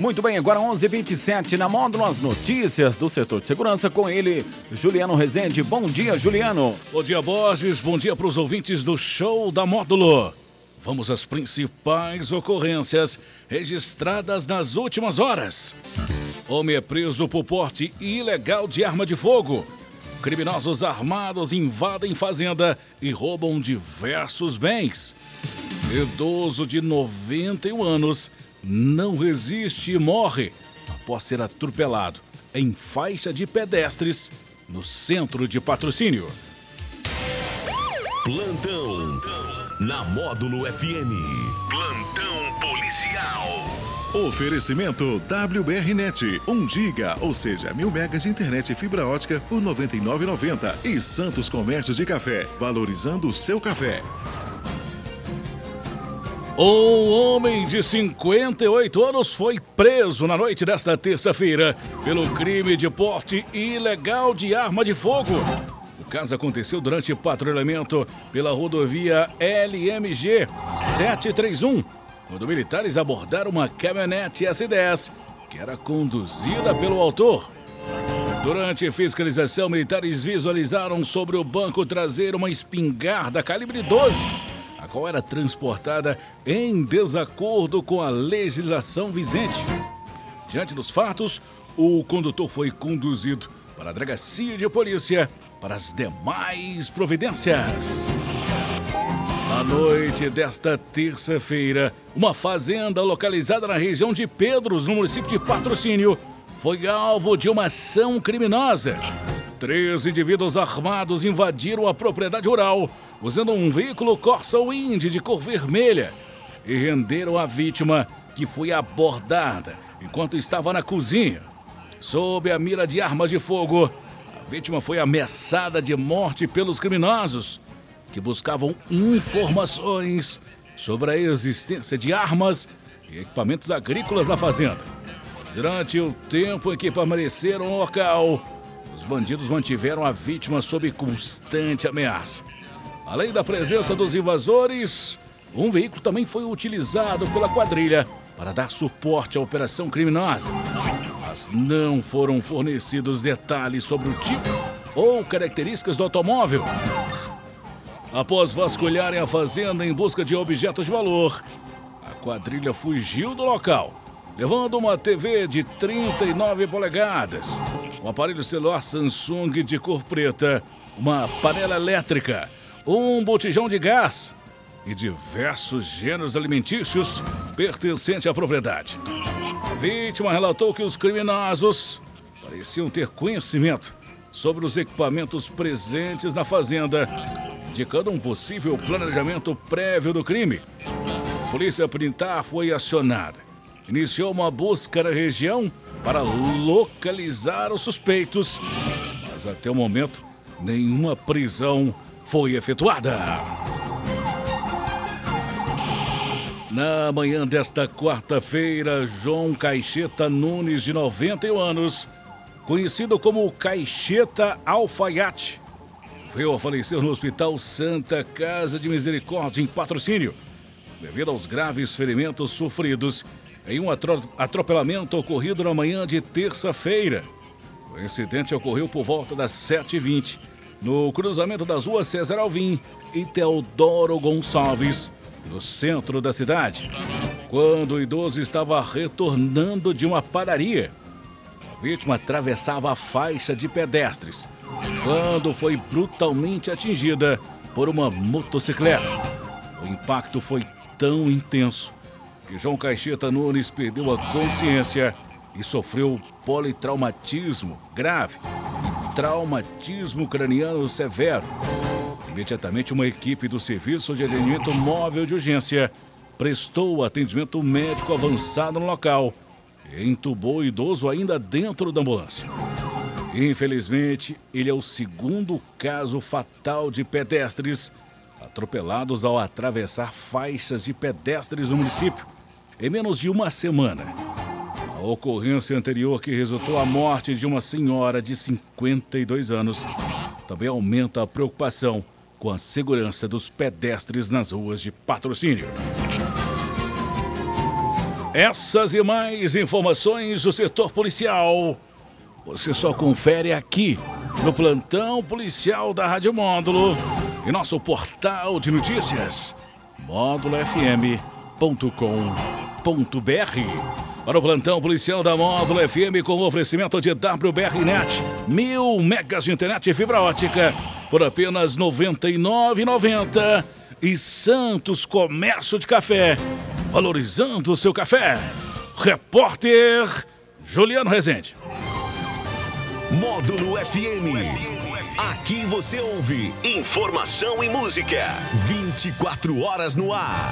Muito bem, agora 11:27 na Módulo as notícias do setor de segurança com ele, Juliano Rezende. Bom dia, Juliano. Bom dia, Borges. Bom dia para os ouvintes do show da Módulo. Vamos às principais ocorrências registradas nas últimas horas. Homem é preso por porte ilegal de arma de fogo. Criminosos armados invadem fazenda e roubam diversos bens. Idoso de 91 anos não resiste e morre após ser atropelado em faixa de pedestres no centro de patrocínio. Plantão na Módulo FM. Plantão policial. Oferecimento WBRnet, 1 giga, ou seja, mil megas de internet e fibra ótica por R$ 99,90. E Santos Comércio de Café, valorizando o seu café. Um homem de 58 anos foi preso na noite desta terça-feira pelo crime de porte ilegal de arma de fogo. O caso aconteceu durante patrulhamento pela rodovia LMG 731, quando militares abordaram uma caminhonete S10 que era conduzida pelo autor. Durante fiscalização, militares visualizaram sobre o banco traseiro uma espingarda calibre 12 qual era transportada em desacordo com a legislação vigente. Diante dos fatos, o condutor foi conduzido para a delegacia de polícia para as demais providências. Na noite desta terça-feira, uma fazenda localizada na região de Pedros, no município de Patrocínio, foi alvo de uma ação criminosa. Três indivíduos armados invadiram a propriedade rural usando um veículo Corsa Wind de cor vermelha e renderam a vítima que foi abordada enquanto estava na cozinha. Sob a mira de armas de fogo, a vítima foi ameaçada de morte pelos criminosos que buscavam informações sobre a existência de armas e equipamentos agrícolas na fazenda. Durante o tempo em que permaneceram no local, os bandidos mantiveram a vítima sob constante ameaça. Além da presença dos invasores, um veículo também foi utilizado pela quadrilha para dar suporte à operação criminosa. Mas não foram fornecidos detalhes sobre o tipo ou características do automóvel. Após vasculharem a fazenda em busca de objetos de valor, a quadrilha fugiu do local, levando uma TV de 39 polegadas, um aparelho celular Samsung de cor preta, uma panela elétrica um botijão de gás e diversos gêneros alimentícios pertencentes à propriedade. A vítima relatou que os criminosos pareciam ter conhecimento sobre os equipamentos presentes na fazenda, indicando um possível planejamento prévio do crime. A polícia militar foi acionada. Iniciou uma busca na região para localizar os suspeitos, mas até o momento nenhuma prisão foi efetuada. Na manhã desta quarta-feira, João Caixeta Nunes, de 91 anos, conhecido como Caixeta Alfaiate, veio a falecer no Hospital Santa Casa de Misericórdia, em patrocínio, devido aos graves ferimentos sofridos em um atropelamento ocorrido na manhã de terça-feira. O incidente ocorreu por volta das 7h20 no cruzamento das ruas César Alvim e Teodoro Gonçalves, no centro da cidade, quando o idoso estava retornando de uma padaria. A vítima atravessava a faixa de pedestres quando foi brutalmente atingida por uma motocicleta. O impacto foi tão intenso que João Caixeta Nunes perdeu a consciência e sofreu politraumatismo grave traumatismo craniano severo. Imediatamente, uma equipe do Serviço de Atendimento Móvel de Urgência prestou atendimento médico avançado no local e entubou o idoso ainda dentro da ambulância. Infelizmente, ele é o segundo caso fatal de pedestres atropelados ao atravessar faixas de pedestres no município em menos de uma semana. A ocorrência anterior, que resultou a morte de uma senhora de 52 anos, também aumenta a preocupação com a segurança dos pedestres nas ruas de patrocínio. Essas e mais informações do setor policial. Você só confere aqui no plantão policial da Rádio Módulo e nosso portal de notícias módulofm.com.br. Para o plantão policial da Módulo FM com oferecimento de WBRnet, mil megas de internet e fibra ótica por apenas R$ 99,90 e Santos Comércio de Café, valorizando o seu café. Repórter Juliano Rezende. Módulo FM. Aqui você ouve informação e música. 24 horas no ar.